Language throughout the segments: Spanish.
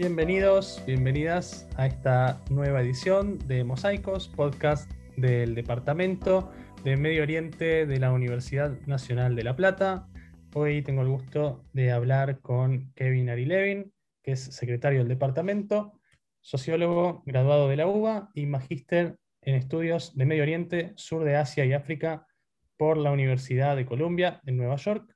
Bienvenidos, bienvenidas a esta nueva edición de Mosaicos, podcast del Departamento de Medio Oriente de la Universidad Nacional de La Plata. Hoy tengo el gusto de hablar con Kevin Arilevin, que es secretario del departamento, sociólogo graduado de la UBA y magíster en estudios de Medio Oriente, Sur de Asia y África por la Universidad de Columbia en Nueva York.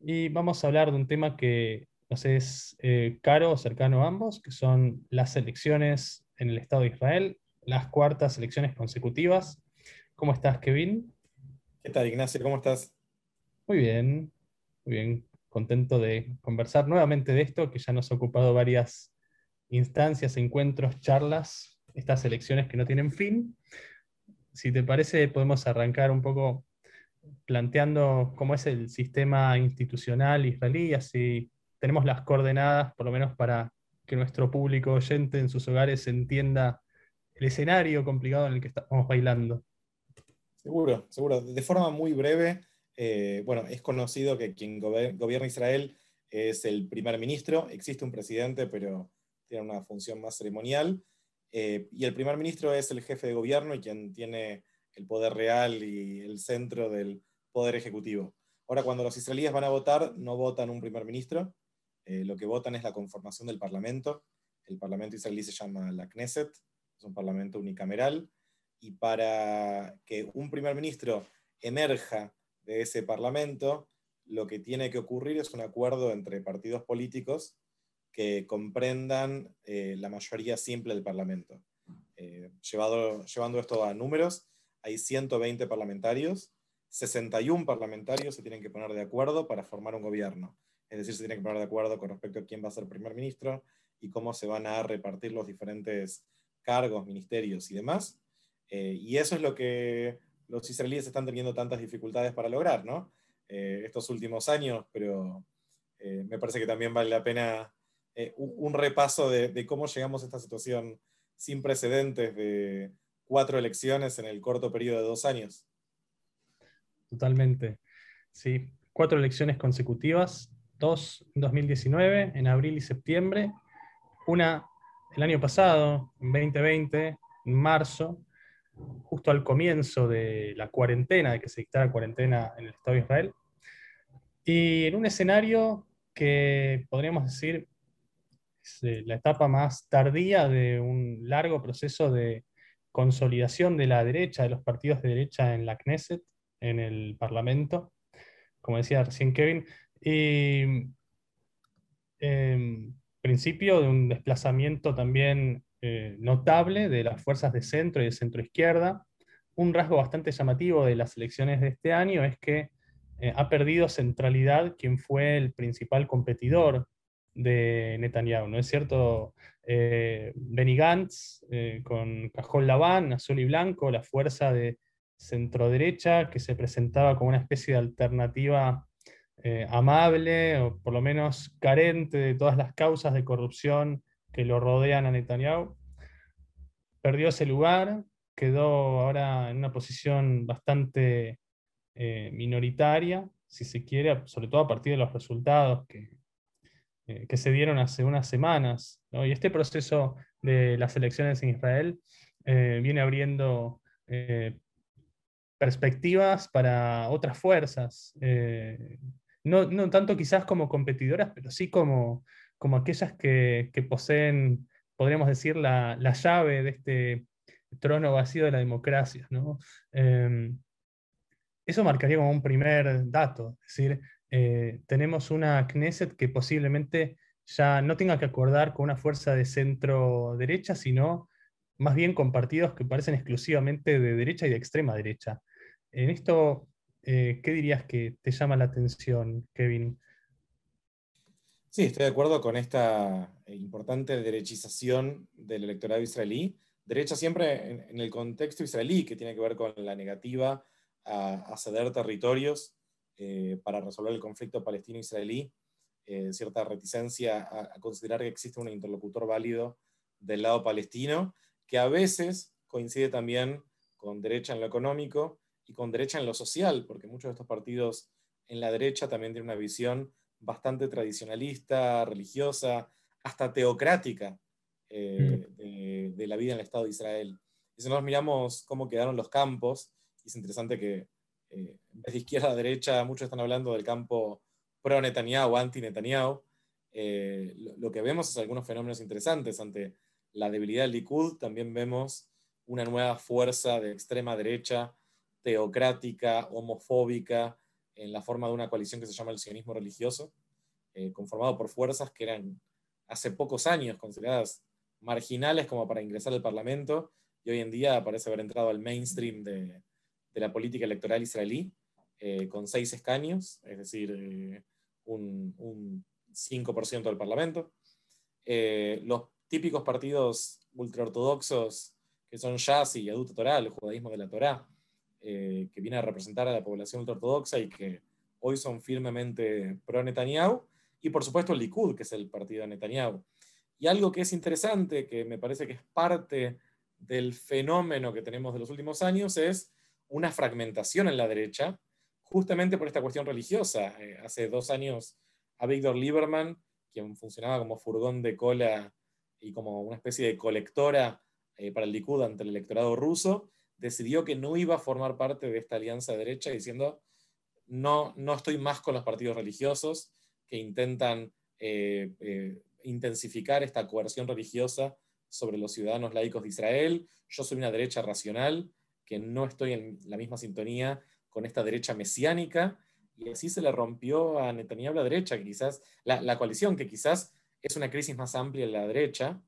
Y vamos a hablar de un tema que nos es eh, caro o cercano a ambos, que son las elecciones en el Estado de Israel, las cuartas elecciones consecutivas. ¿Cómo estás, Kevin? ¿Qué tal, Ignacio? ¿Cómo estás? Muy bien, muy bien. Contento de conversar nuevamente de esto, que ya nos ha ocupado varias instancias, encuentros, charlas, estas elecciones que no tienen fin. Si te parece, podemos arrancar un poco planteando cómo es el sistema institucional israelí, así tenemos las coordenadas, por lo menos para que nuestro público oyente en sus hogares entienda el escenario complicado en el que estamos bailando. Seguro, seguro. De forma muy breve, eh, bueno, es conocido que quien gobierna Israel es el primer ministro. Existe un presidente, pero tiene una función más ceremonial. Eh, y el primer ministro es el jefe de gobierno y quien tiene el poder real y el centro del poder ejecutivo. Ahora, cuando los israelíes van a votar, no votan un primer ministro, eh, lo que votan es la conformación del Parlamento. El Parlamento israelí se llama la Knesset, es un parlamento unicameral, y para que un primer ministro emerja de ese parlamento, lo que tiene que ocurrir es un acuerdo entre partidos políticos que comprendan eh, la mayoría simple del Parlamento. Eh, llevando esto a números, hay 120 parlamentarios, 61 parlamentarios se tienen que poner de acuerdo para formar un gobierno es decir, se tiene que poner de acuerdo con respecto a quién va a ser primer ministro y cómo se van a repartir los diferentes cargos, ministerios y demás. Eh, y eso es lo que los israelíes están teniendo tantas dificultades para lograr, ¿no? Eh, estos últimos años, pero eh, me parece que también vale la pena un, repaso de, de, cómo llegamos a esta situación sin precedentes de cuatro elecciones en el corto periodo de dos años. Totalmente. Sí, cuatro elecciones consecutivas dos en 2019, en abril y septiembre, una el año pasado, en 2020, en marzo, justo al comienzo de la cuarentena, de que se dictara cuarentena en el Estado de Israel, y en un escenario que podríamos decir es eh, la etapa más tardía de un largo proceso de consolidación de la derecha, de los partidos de derecha en la Knesset, en el Parlamento. Como decía recién Kevin, y em, principio de un desplazamiento también eh, notable de las fuerzas de centro y de centro izquierda. Un rasgo bastante llamativo de las elecciones de este año es que eh, ha perdido centralidad quien fue el principal competidor de Netanyahu, ¿no es cierto? Eh, Benny Gantz con Cajón Laván, azul y blanco, la fuerza de centro derecha que se presentaba como una especie de alternativa eh, amable o por lo menos carente de todas las causas de corrupción que lo rodean a Netanyahu. Perdió ese lugar, quedó ahora en una posición bastante eh, minoritaria, si se quiere, sobre todo a partir de los resultados que, eh, que se dieron hace unas semanas. Y este proceso de las elecciones en Israel viene abriendo perspectivas para otras fuerzas no, tanto quizás como competidoras, pero sí como, como aquellas que, poseen, podríamos decir, la, llave de este trono vacío de la democracia. Em, eso marcaría como un primer dato, es decir, eh, tenemos una Knesset que posiblemente ya no tenga que acordar con una fuerza de centro derecha, sino más bien con partidos que parecen exclusivamente de derecha y de extrema derecha. En esto, eh, ¿qué dirías que te llama la atención, Kevin? Sí, estoy de acuerdo con esta eh, importante derechización del electorado israelí. Derecha siempre en, el contexto israelí, que tiene que ver con la negativa a, ceder territorios eh, para resolver el conflicto palestino-israelí, cierta reticencia a, a, considerar que existe un interlocutor válido del lado palestino, que a veces coincide también con derecha en lo económico y con derecha en lo social, porque muchos de estos partidos en la derecha también tienen una visión bastante tradicionalista, religiosa, hasta teocrática eh, mm. de, la vida en el Estado de Israel. Y si nos miramos cómo quedaron los campos, es interesante que eh, en vez de izquierda a derecha, muchos están hablando del campo pro-Netanyahu, anti-Netanyahu. Eh, lo, que vemos es algunos fenómenos interesantes. Ante la debilidad del Likud, también vemos una nueva fuerza de extrema derecha, teocrática, homofóbica, en la forma de una coalición que se llama el sionismo religioso, eh, conformado por fuerzas que eran hace pocos años consideradas marginales como para ingresar al Parlamento, y hoy en día parece haber entrado al mainstream de, de la política electoral israelí, eh, con seis escaños, es decir, eh, un, un, 5% del Parlamento. los típicos partidos ultraortodoxos que son Shas y Yadut Torah, el judaísmo de la Torá, eh, que viene a representar a la población ultraortodoxa y que hoy son firmemente pro Netanyahu, y por supuesto el Likud, que es el partido de Netanyahu. Y algo que es interesante, que me parece que es parte del fenómeno que tenemos de los últimos años, es una fragmentación en la derecha, justamente por esta cuestión religiosa. Eh, hace dos años a Víctor Lieberman, quien funcionaba como furgón de cola y como una especie de colectora eh, para el Likud ante el electorado ruso, decidió que no iba a formar parte de esta alianza de derecha diciendo, no, no estoy más con los partidos religiosos que intentan eh, eh, intensificar esta coerción religiosa sobre los ciudadanos laicos de Israel. Yo soy una derecha racional, que no estoy en la misma sintonía con esta derecha mesiánica, y así se le rompió a Netanyahu la derecha, quizás, la, la coalición, que quizás es una crisis más amplia en la derecha,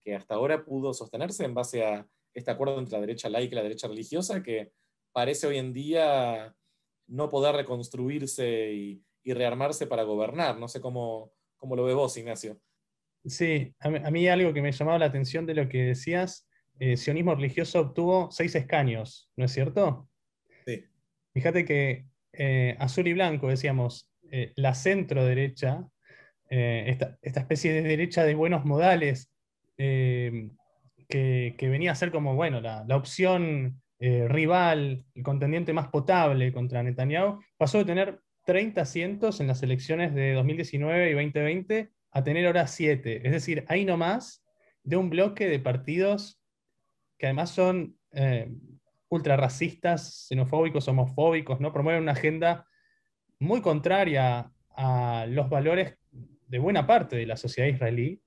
que hasta ahora pudo sostenerse en base a este acuerdo entre la derecha laica y la derecha religiosa, que parece hoy en día no poder reconstruirse y, rearmarse para gobernar. No sé cómo, cómo, lo ve vos, Ignacio. Sí, a mí, algo que me llamaba la atención de lo que decías, eh, sionismo religioso obtuvo seis escaños, ¿no es cierto? Sí. Fíjate que eh, azul y blanco, decíamos, eh, la centro derecha, esta, esta, especie de derecha de buenos modales, que, venía a ser como, bueno, la, opción eh, rival, el contendiente más potable contra Netanyahu, pasó de tener 30 asientos en las elecciones de 2019 y 2020 a tener ahora 7. Es decir, hay nomás de un bloque de partidos que además son eh, ultra racistas, xenofóbicos, homofóbicos, ¿no? promueven una agenda muy contraria a los valores de buena parte de la sociedad israelí,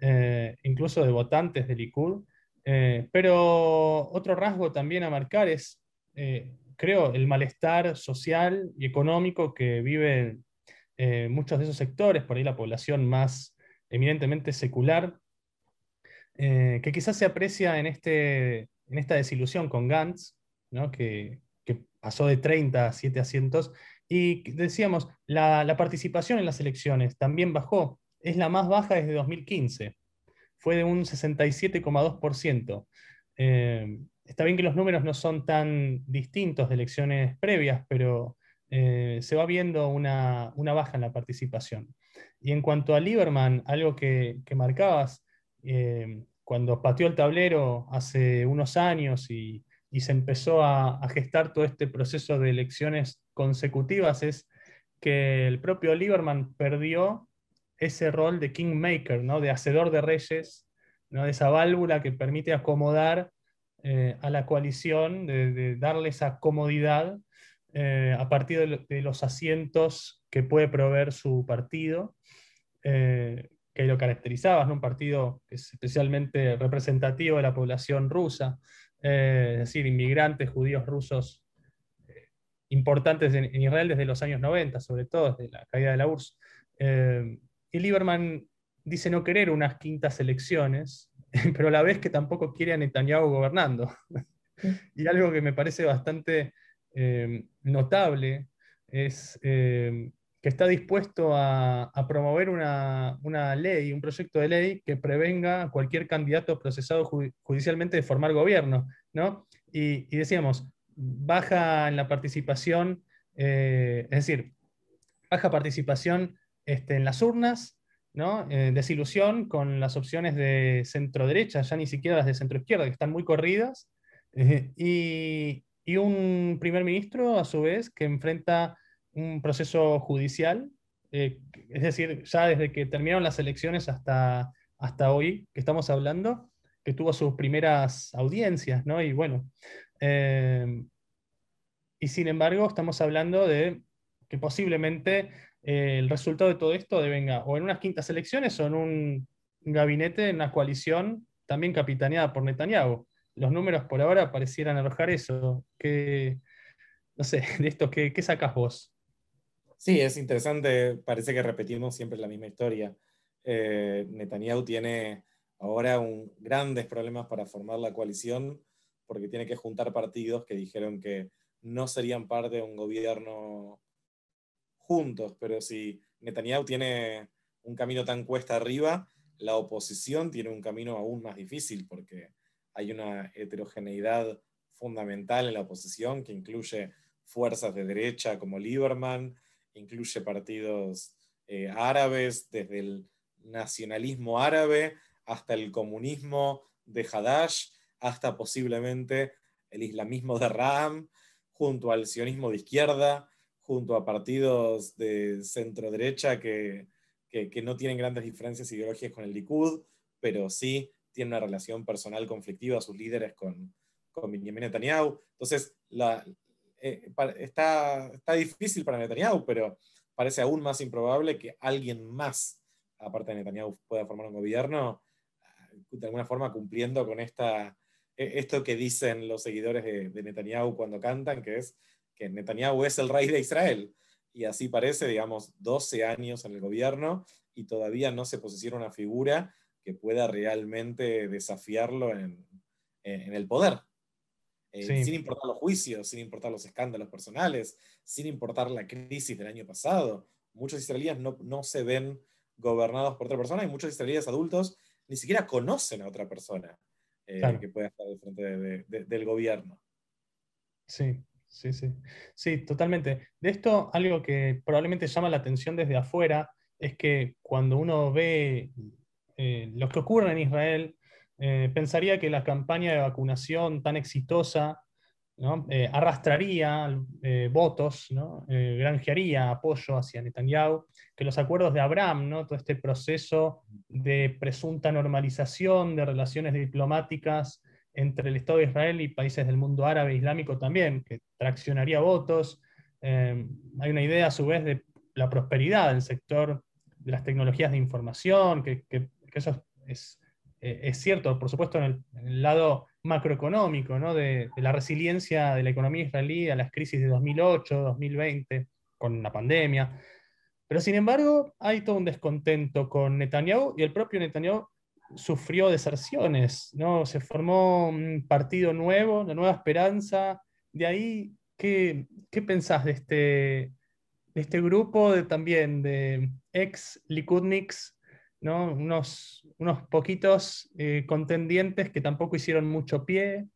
eh, incluso de votantes del Likud. Eh, pero otro rasgo también a marcar es, eh, creo, el malestar social y económico que viven muchos de esos sectores, por ahí la población más eminentemente secular, que quizás se aprecia en, este, en esta desilusión con Gantz, que, pasó de 30 a 7 asientos, y decíamos, la participación en las elecciones también bajó es la más baja desde 2015. Fue de un 67,2%. Eh, está bien que los números no son tan distintos de elecciones previas, pero eh, se va viendo una, baja en la participación. Y en cuanto a Lieberman, algo que, marcabas, eh, cuando pateó el tablero hace unos años y, se empezó a, a, gestar todo este proceso de elecciones consecutivas, es que el propio Lieberman perdió ese rol de kingmaker, ¿no? de hacedor de reyes, ¿no? de esa válvula que permite acomodar eh, a la coalición, de, darle esa comodidad eh, a partir de, los asientos que puede proveer su partido, eh, que lo caracterizaba, ¿no? un partido que es especialmente representativo de la población rusa, es decir, inmigrantes judíos rusos importantes en, Israel desde los años 90, sobre todo desde la caída de la URSS. Y Lieberman dice no querer unas quintas elecciones, pero a la vez que tampoco quiere a Netanyahu gobernando. y algo que me parece bastante eh, notable es eh, que está dispuesto a, promover una, ley, un proyecto de ley que prevenga a cualquier candidato procesado judicialmente de formar gobierno. ¿no? Y, decíamos, baja en la participación, eh, es decir, baja participación este, en las urnas, ¿no? Eh, desilusión con las opciones de centro derecha, ya ni siquiera las de centro izquierda, que están muy corridas, eh, y, un primer ministro, a su vez, que enfrenta un proceso judicial es decir, ya desde que terminaron las elecciones hasta, hasta hoy, que estamos hablando, que tuvo sus primeras audiencias, ¿no? Y bueno, y sin embargo, estamos hablando de que posiblemente eh, el resultado de todo esto devenga o en unas quintas elecciones o en un gabinete, en una coalición también capitaneada por Netanyahu. Los números por ahora parecieran arrojar eso. ¿Qué, no sé, de esto, ¿qué, qué sacas vos? Sí, es interesante, parece que repetimos siempre la misma historia. Eh, Netanyahu tiene ahora grandes problemas para formar la coalición porque tiene que juntar partidos que dijeron que no serían parte de un gobierno juntos, pero si Netanyahu tiene un camino tan cuesta arriba, la oposición tiene un camino aún más difícil porque hay una heterogeneidad fundamental en la oposición que incluye fuerzas de derecha como Lieberman, incluye partidos eh, árabes, desde el nacionalismo árabe hasta el comunismo de Hadash, hasta posiblemente el islamismo de Ram, junto al sionismo de izquierda, junto a partidos de centro derecha que, que, no tienen grandes diferencias ideológicas con el Likud, pero sí tienen una relación personal conflictiva, sus líderes con, con Benjamin Netanyahu. Entonces, la, eh, está, está difícil para Netanyahu, pero parece aún más improbable que alguien más, aparte de Netanyahu, pueda formar un gobierno, de alguna forma cumpliendo con esta, e, esto que dicen los seguidores de, de Netanyahu cuando cantan, que es que Netanyahu es el rey de Israel. Y así parece, digamos, 12 años en el gobierno y todavía no se posiciona una figura que pueda realmente desafiarlo en, el poder. Eh, sin importar los juicios, sin importar los escándalos personales, sin importar la crisis del año pasado. Muchos israelíes no, no se ven gobernados por otra persona y muchos israelíes adultos ni siquiera conocen a otra persona eh, que pueda estar al frente del gobierno. Sí, sí, sí. Sí, totalmente. De esto, algo que probablemente llama la atención desde afuera es que cuando uno ve eh, lo que ocurre en Israel, eh, pensaría que la campaña de vacunación tan exitosa eh, arrastraría votos, ¿no? granjearía apoyo hacia Netanyahu, que los acuerdos de Abraham, ¿no? todo este proceso de presunta normalización de relaciones diplomáticas entre el Estado de Israel y países del mundo árabe e islámico también, que traccionaría votos. hay una idea a su vez de la prosperidad del sector de las tecnologías de información, que, eso es, eh, es, cierto, por supuesto, en el, lado macroeconómico, ¿no? de, la resiliencia de la economía israelí a las crisis de 2008, 2020, con la pandemia. Pero sin embargo, hay todo un descontento con Netanyahu y el propio Netanyahu sufrió deserciones, ¿no? Se formó un partido nuevo, la Nueva Esperanza. De ahí, ¿qué, qué pensás de este, de este grupo de, también de ex Likudniks unos, unos poquitos eh, contendientes que tampoco hicieron mucho pie.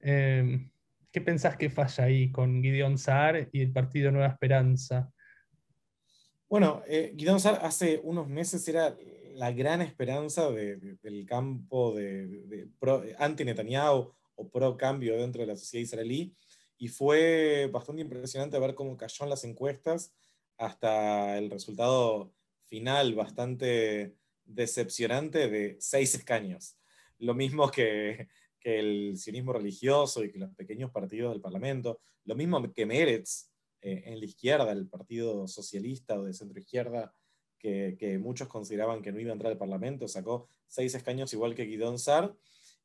Em, ¿Qué pensás que falla ahí con Gideon Saar y el partido Nueva Esperanza? Bueno, eh, Saar hace unos meses era la gran esperanza del campo de, anti-Netanyahu o pro-cambio dentro de la sociedad israelí y fue bastante impresionante ver cómo cayó en las encuestas hasta el resultado final bastante decepcionante de seis escaños. Lo mismo que, el sionismo religioso y que los pequeños partidos del Parlamento, lo mismo que Meretz eh, en la izquierda, el Partido Socialista o de centro izquierda, que, muchos consideraban que no iba a entrar al Parlamento, sacó seis escaños igual que Guidón Sar.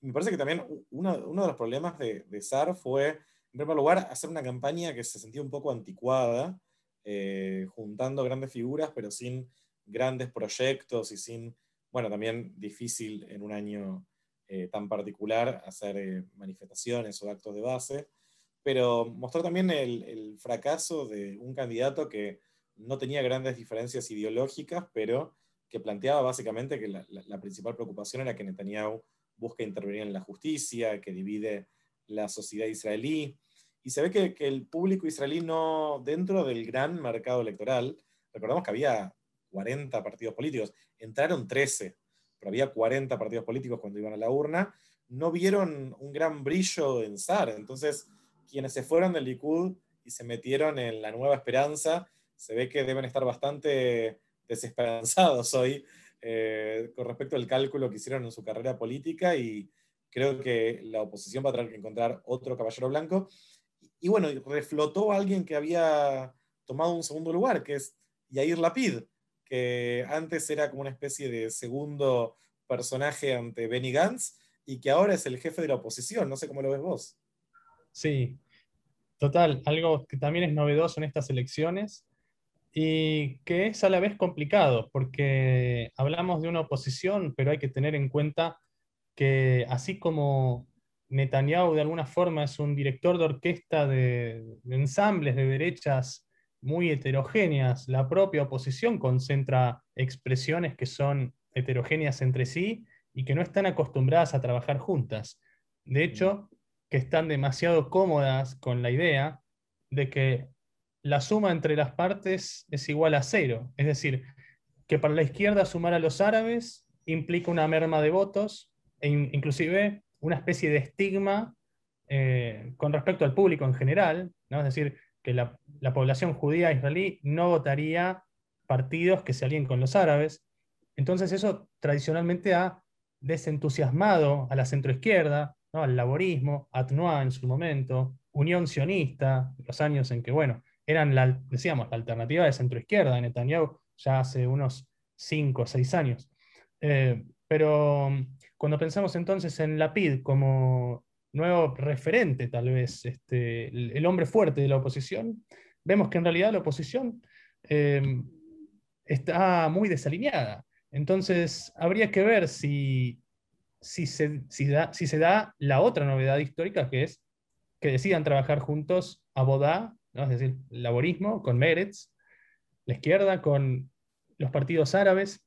Me parece que también uno, de los problemas de, de, fue, en primer lugar, hacer una campaña que se sentía un poco anticuada, eh, juntando grandes figuras, pero sin grandes proyectos y sin, bueno, también difícil en un año eh, tan particular hacer eh, manifestaciones o actos de base, pero mostró también el, fracaso de un candidato que no tenía grandes diferencias ideológicas, pero que planteaba básicamente que la, principal preocupación era que Netanyahu busca intervenir en la justicia, que divide la sociedad israelí. Y se ve que, el público israelí no, dentro del gran mercado electoral, recordamos que había 40 partidos políticos, entraron 13, pero había 40 partidos políticos cuando iban a la urna, no vieron un gran brillo en SAR. Entonces, quienes se fueron del Likud y se metieron en la nueva esperanza, se ve que deben estar bastante desesperanzados hoy eh, con respecto al cálculo que hicieron en su carrera política y creo que la oposición va a tener que encontrar otro caballero blanco. Y, bueno, reflotó a alguien que había tomado un segundo lugar, que es Yair Lapid, que antes era como una especie de segundo personaje ante Benny Gantz y que ahora es el jefe de la oposición. No sé cómo lo ves vos. Sí, total, algo que también es novedoso en estas elecciones y que es a la vez complicado, porque hablamos de una oposición, pero hay que tener en cuenta que así como Netanyahu de alguna forma es un director de orquesta de, ensambles de derechas muy heterogéneas, la propia oposición concentra expresiones que son heterogéneas entre sí y que no están acostumbradas a trabajar juntas. De hecho, que están demasiado cómodas con la idea de que la suma entre las partes es igual a cero. Es decir, que para la izquierda sumar a los árabes implica una merma de votos e inclusive una especie de estigma eh, con respecto al público en general, ¿no? es decir, que la, población judía israelí no votaría partidos que se alíen con los árabes. Entonces eso tradicionalmente ha desentusiasmado a la centroizquierda, ¿no? al laborismo, a en su momento, Unión Sionista, los años en que, bueno, eran, la, decíamos, la alternativa de centroizquierda de Netanyahu ya hace unos 5 o 6 años. Eh, pero mm, cuando pensamos entonces en Lapid como nuevo referente, tal vez, este, el, hombre fuerte de la oposición, vemos que en realidad la oposición eh, está muy desalineada. Entonces, habría que ver si, si, se, da, si se da la otra novedad histórica, que es que decidan trabajar juntos a Bodá es decir, el laborismo con Meretz, la izquierda con los partidos árabes.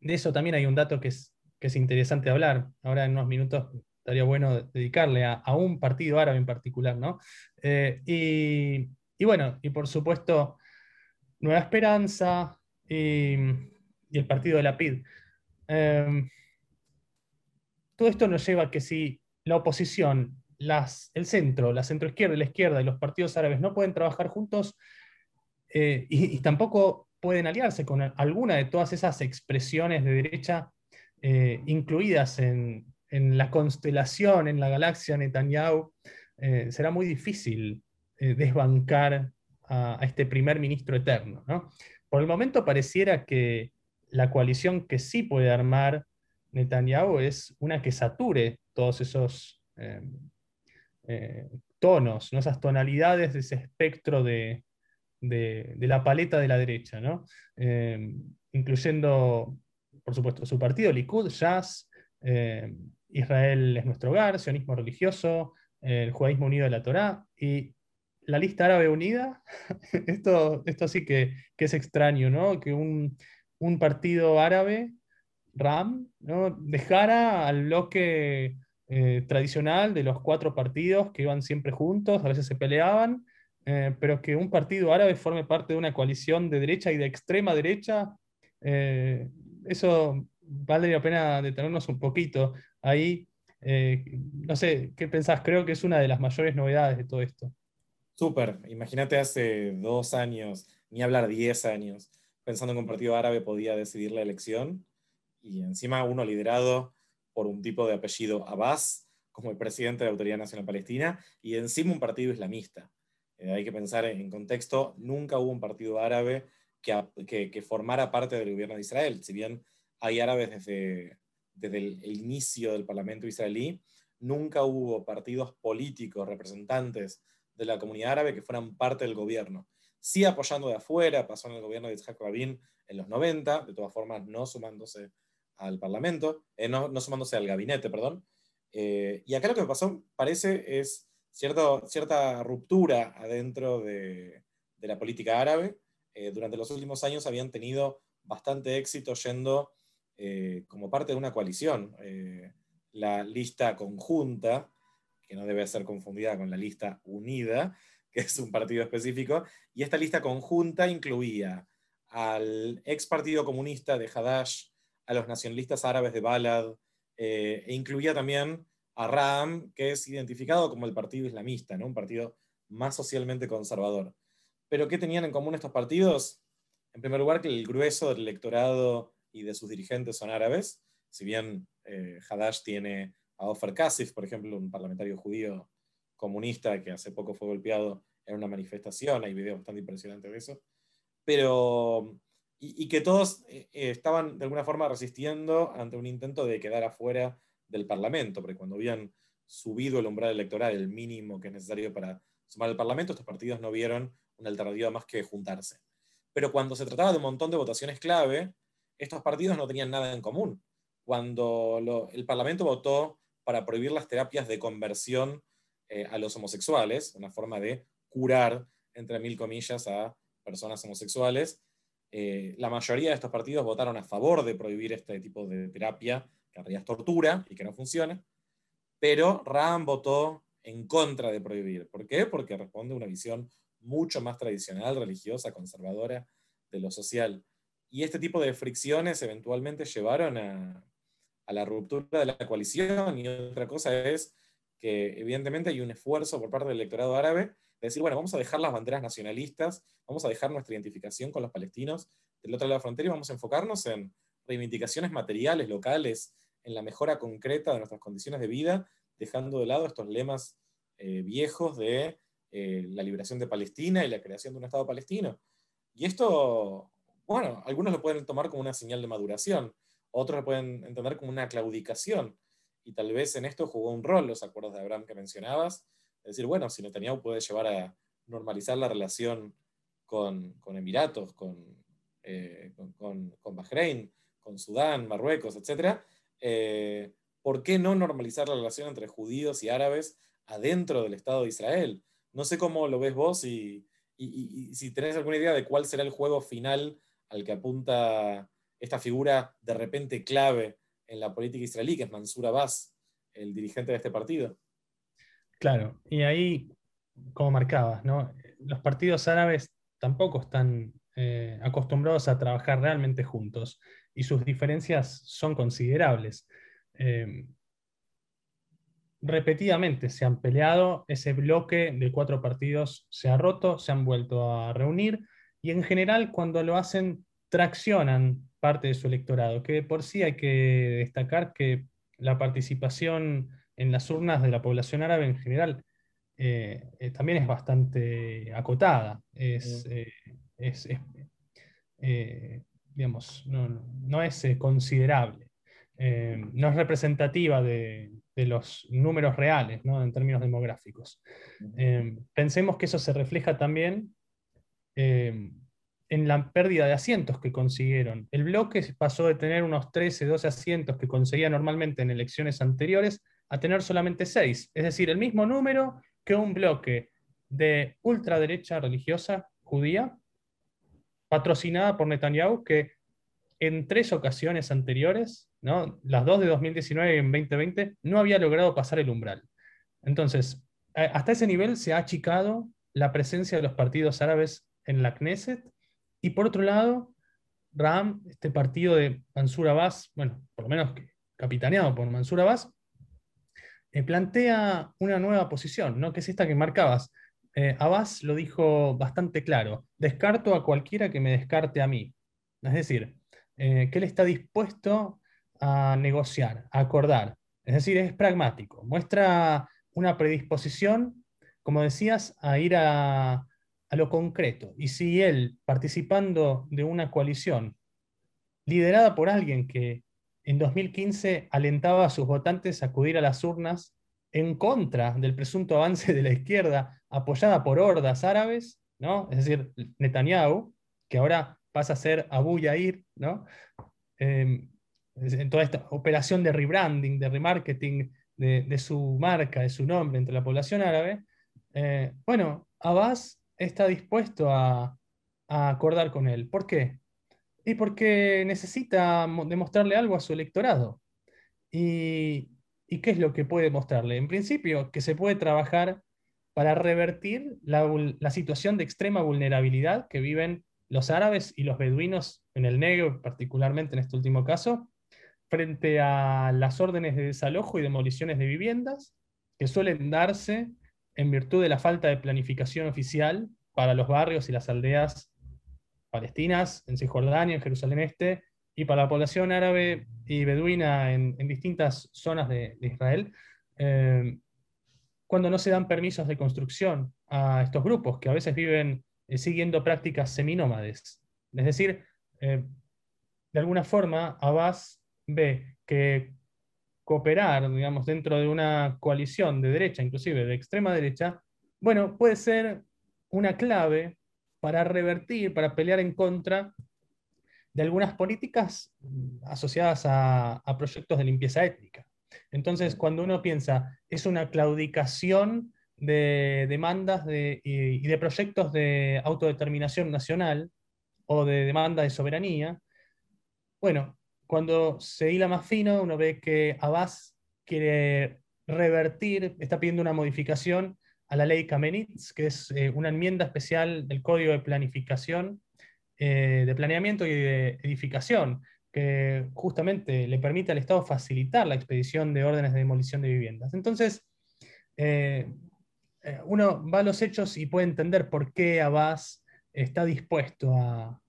De eso también hay un dato que es, que es interesante hablar. Ahora en unos minutos estaría bueno dedicarle a, un partido árabe en particular. ¿no? Eh, y, bueno, y por supuesto, Nueva Esperanza y, el partido de la PID. Eh, todo esto nos lleva a que si la oposición el centro, la centroizquierda y la izquierda y los partidos árabes no pueden trabajar juntos eh, y, tampoco pueden aliarse con alguna de todas esas expresiones de derecha eh, incluidas en, la constelación, en la galaxia Netanyahu, eh, será muy difícil desbancar a, este primer ministro eterno. Por el momento pareciera que la coalición que sí puede armar Netanyahu es una que sature todos esos eh, tonos, ¿no? esas tonalidades de ese espectro de, la paleta de la derecha, eh, incluyendo, por supuesto, su partido, Likud, Jazz, eh, Israel es nuestro hogar, sionismo religioso, el judaísmo unido de la Torá y la lista árabe unida. esto, esto sí que, es extraño, ¿no? que un, partido árabe, RAM, ¿no? dejara al bloque eh, tradicional de los cuatro partidos que iban siempre juntos, a veces se peleaban, eh, pero que un partido árabe forme parte de una coalición de derecha y de extrema derecha, eh, eso vale la pena detenernos un poquito ahí. no sé, ¿qué pensás? Creo que es una de las mayores novedades de todo esto. Súper, imagínate hace dos años, ni hablar diez años, pensando que un partido árabe podía decidir la elección y encima uno liderado por un tipo de apellido Abbas como el presidente de la Autoridad Nacional Palestina y encima un partido islamista. Eh, hay que pensar en contexto, nunca hubo un partido árabe que, que, formara parte del gobierno de Israel. Si bien hay árabes desde, desde el, inicio del Parlamento israelí, nunca hubo partidos políticos, representantes de la comunidad árabe que fueran parte del gobierno. Sí apoyando de afuera, pasó en el gobierno de Isaac Rabin en los 90, de todas formas no sumándose al Parlamento, eh, no, sumándose al gabinete, perdón. Eh, y acá lo que pasó, parece, es cierto, cierta ruptura adentro de, la política árabe. Eh, durante los últimos años habían tenido bastante éxito yendo como parte de una coalición. la lista conjunta, que no debe ser confundida con la lista unida, que es un partido específico, y esta lista conjunta incluía al ex Partido Comunista de Hadash a los nacionalistas árabes de Balad, eh, e incluía también a RAM, que es identificado como el partido islamista, ¿no? un partido más socialmente conservador. Pero ¿qué tenían en común estos partidos? En primer lugar, que el grueso del electorado y de sus dirigentes son árabes, si bien eh, Hadash tiene a Ofer Kasif, por ejemplo, un parlamentario judío comunista que hace poco fue golpeado en una manifestación, hay videos bastante impresionantes de eso, pero, y, que todos eh, eh, estaban de alguna forma resistiendo ante un intento de quedar afuera del Parlamento, porque cuando habían subido el umbral electoral, el mínimo que es necesario para sumar al Parlamento, estos partidos no vieron una alternativa más que juntarse. Pero cuando se trataba de un montón de votaciones clave, estos partidos no tenían nada en común. Cuando el Parlamento votó para prohibir las terapias de conversión eh, a los homosexuales, una forma de curar, entre mil comillas, a personas homosexuales, eh, la mayoría de estos partidos votaron a favor de prohibir este tipo de terapia, que en realidad es tortura y que no funciona, pero Ram votó en contra de prohibir. ¿Por qué? Porque responde a una visión mucho más tradicional, religiosa, conservadora de lo social. Y este tipo de fricciones eventualmente llevaron a, la ruptura de la coalición. Y otra cosa es que evidentemente hay un esfuerzo por parte del electorado árabe de decir, bueno, vamos a dejar las banderas nacionalistas, vamos a dejar nuestra identificación con los palestinos del otro lado de la frontera y vamos a enfocarnos en reivindicaciones materiales, locales, en la mejora concreta de nuestras condiciones de vida, dejando de lado estos lemas eh, viejos de eh, la liberación de Palestina y la creación de un Estado palestino. Y esto, bueno, algunos lo pueden tomar como una señal de maduración, otros lo pueden entender como una claudicación, y tal vez en esto jugó un rol los acuerdos de Abraham que mencionabas, es decir, bueno, si Netanyahu puede llevar a normalizar la relación con, Emiratos, eh, con, con, Bahrein, con Sudán, Marruecos, etc., eh, ¿por qué no normalizar la relación entre judíos y árabes adentro del Estado de Israel? No sé cómo lo ves vos y, si tenés alguna idea de cuál será el juego final al que apunta esta figura de repente clave en la política israelí, que es Mansur Abbas, el dirigente de este partido. Claro, y ahí, como marcabas, ¿no? los partidos árabes tampoco están eh, acostumbrados a trabajar realmente juntos y sus diferencias son considerables. Eh, repetidamente se han peleado, ese bloque de cuatro partidos se ha roto, se han vuelto a reunir y en general cuando lo hacen traccionan parte de su electorado, que por sí hay que destacar que la participación en las urnas de la población árabe en general eh, eh, también es bastante acotada, es, digamos, no, es considerable, no es representativa de, de los números reales ¿no? en términos demográficos. Eh, pensemos que eso se refleja también eh, en la pérdida de asientos que consiguieron. El bloque pasó de tener unos 13, 12 asientos que conseguía normalmente en elecciones anteriores a tener solamente 6, es decir, el mismo número que un bloque de ultraderecha religiosa judía patrocinada por Netanyahu que en tres ocasiones anteriores las dos de 2019 y en 2020, no había logrado pasar el umbral. Entonces, hasta ese nivel se ha achicado la presencia de los partidos árabes en la Knesset. Y por otro lado, Ram, este partido de Mansur Abbas, bueno, por lo menos capitaneado por Mansur Abbas, eh, plantea una nueva posición, ¿no? que es esta que marcabas. Eh, Abbas lo dijo bastante claro, descarto a cualquiera que me descarte a mí. Es decir, eh, que él está dispuesto a negociar, a acordar. Es decir, es pragmático. Muestra una predisposición, como decías, a ir a, lo concreto. Y si él, participando de una coalición liderada por alguien que en 2015 alentaba a sus votantes a acudir a las urnas en contra del presunto avance de la izquierda, apoyada por hordas árabes, ¿no? es decir, Netanyahu, que ahora pasa a ser Abu Yair, ¿no? Em, en toda esta operación de rebranding, de remarketing de, su marca, de su nombre entre la población árabe, eh, bueno, Abbas está dispuesto a, acordar con él. ¿Por qué? Y porque necesita demostrarle algo a su electorado. ¿Y, qué es lo que puede mostrarle? En principio, que se puede trabajar para revertir la, la, situación de extrema vulnerabilidad que viven los árabes y los beduinos en el negro, particularmente en este último caso, frente a las órdenes de desalojo y demoliciones de viviendas que suelen darse en virtud de la falta de planificación oficial para los barrios y las aldeas palestinas en Cisjordania, en Jerusalén Este, y para la población árabe y beduina en, distintas zonas de, Israel, eh, cuando no se dan permisos de construcción a estos grupos, que a veces viven eh, siguiendo prácticas seminómades. Es decir, eh, de alguna forma, Abbas ve que cooperar, digamos, dentro de una coalición de derecha, inclusive de extrema derecha, bueno, puede ser una clave para revertir, para pelear en contra de algunas políticas asociadas a, proyectos de limpieza étnica. Entonces, cuando uno piensa, es una claudicación de demandas y, de proyectos de autodeterminación nacional o de demanda de soberanía, bueno, cuando se hila más fino, uno ve que Abbas quiere revertir, está pidiendo una modificación a la ley Kamenitz, que es eh, una enmienda especial del Código de Planificación, eh, de Planeamiento y de Edificación, que justamente le permite al Estado facilitar la expedición de órdenes de demolición de viviendas. Entonces, eh, uno va a los hechos y puede entender por qué Abbas está dispuesto a,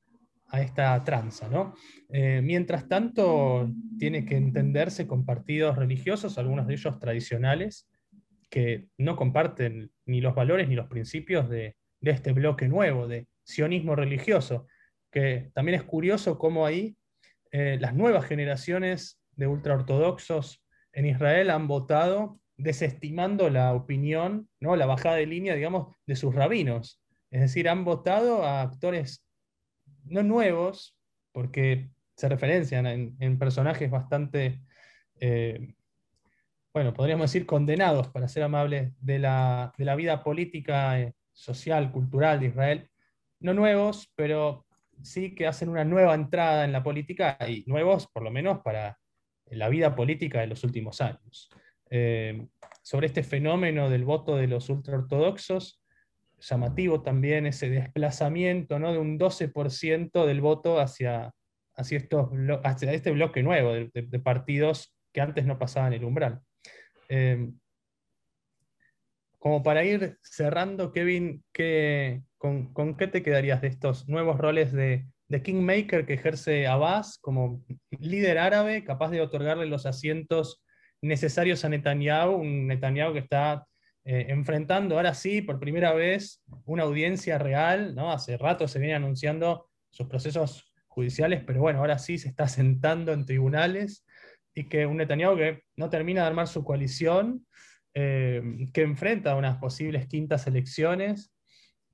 esta tranza. ¿no? mientras tanto, tiene que entenderse con partidos religiosos, algunos de ellos tradicionales, que no comparten ni los valores ni los principios de, este bloque nuevo, de sionismo religioso, que también es curioso cómo ahí eh, las nuevas generaciones de ultraortodoxos en Israel han votado desestimando la opinión, ¿no? la bajada de línea, digamos, de sus rabinos. Es decir, han votado a actores no nuevos, porque se referencian en, personajes bastante eh, bueno, podríamos decir condenados, para ser amables, de la, vida política, eh, social, cultural de Israel. No nuevos, pero sí que hacen una nueva entrada en la política y nuevos, por lo menos, para la vida política de los últimos años. Eh, sobre este fenómeno del voto de los ultraortodoxos, llamativo también ese desplazamiento ¿no? de un 12% del voto hacia, hacia, estos, hacia este bloque nuevo de partidos que antes no pasaban el umbral. Em, como para ir cerrando, Kevin, con, qué te quedarías de estos nuevos roles de, Kingmaker que ejerce Abbas como líder árabe, capaz de otorgarle los asientos necesarios a Netanyahu, un Netanyahu que está eh, enfrentando ahora sí, por primera vez, una audiencia real, ¿no? Hace rato se viene anunciando sus procesos judiciales, pero bueno, ahora sí se está sentando en tribunales y que un Netanyahu que no termina de armar su coalición, eh, que enfrenta unas posibles quintas elecciones.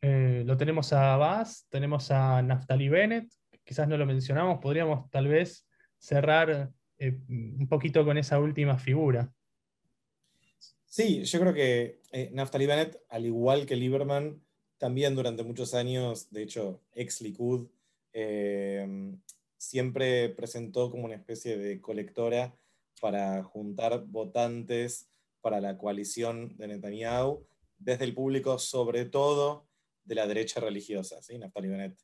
Eh, lo tenemos a Abbas, tenemos a Naftali Bennett, quizás no lo mencionamos, podríamos tal vez cerrar eh, un poquito con esa última figura. Sí, yo creo que Naftali Bennett, al igual que Lieberman, también durante muchos años, de hecho, ex Likud, siempre presentó como una especie de colectora para juntar votantes para la coalición de Netanyahu desde el público, sobre todo de la derecha religiosa. ¿sí? Naftali Bennett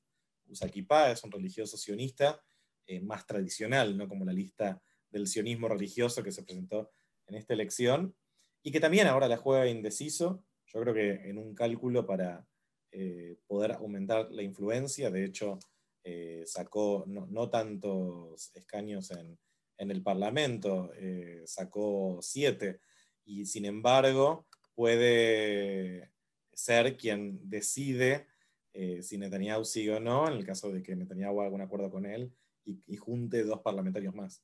usa kippah, es un religioso sionista eh, más tradicional, ¿no? como la lista del sionismo religioso que se presentó en esta elección, y que también ahora la juega indeciso, yo creo que en un cálculo para eh, poder aumentar la influencia, de hecho, eh, sacó no, tantos escaños en, el Parlamento, eh, sacó siete, y sin embargo puede ser quien decide eh, si Netanyahu sigue o no, en el caso de que Netanyahu haga un acuerdo con él y, junte dos parlamentarios más.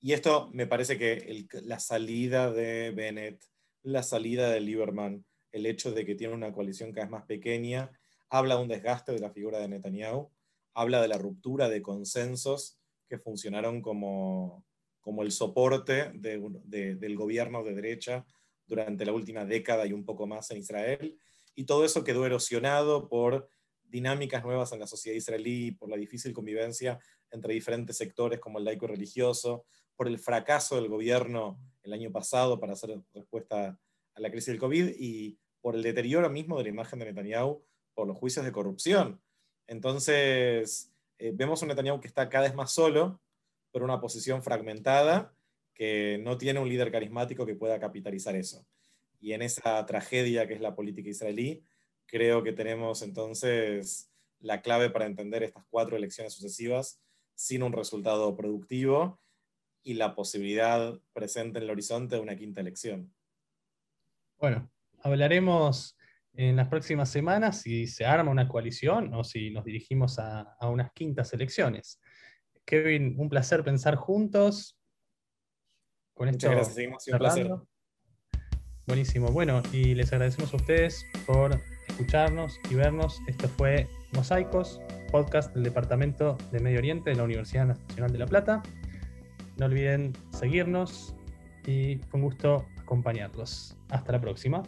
Y esto me parece que la salida de Bennett, la salida de Lieberman, el hecho de que tiene una coalición cada vez más pequeña, habla de un desgaste de la figura de Netanyahu habla de la ruptura de consensos que funcionaron como, como el soporte del gobierno de derecha durante la última década y un poco más en Israel. Y todo eso quedó erosionado por dinámicas nuevas en la sociedad israelí, por la difícil convivencia entre diferentes sectores como el laico religioso, por el fracaso del gobierno el año pasado para hacer respuesta a la crisis del COVID y por el deterioro mismo de la imagen de Netanyahu por los juicios de corrupción. Entonces, eh, vemos un Netanyahu que está cada vez más solo, pero una posición fragmentada, que no tiene un líder carismático que pueda capitalizar eso. Y en esa tragedia que es la política israelí, creo que tenemos entonces la clave para entender estas cuatro elecciones sucesivas sin un resultado productivo y la posibilidad presente en el horizonte de una quinta elección. Bueno, hablaremos en las próximas semanas si se arma una coalición o si nos dirigimos a, unas quintas elecciones. Kevin, un placer pensar juntos. Con Muchas gracias, seguimos. Un placer. Buenísimo. Bueno, y les agradecemos a ustedes por escucharnos y vernos. Esto fue Mosaicos, podcast del Departamento de Medio Oriente de la Universidad Nacional de La Plata. No olviden seguirnos y con gusto acompañarlos. Hasta la próxima.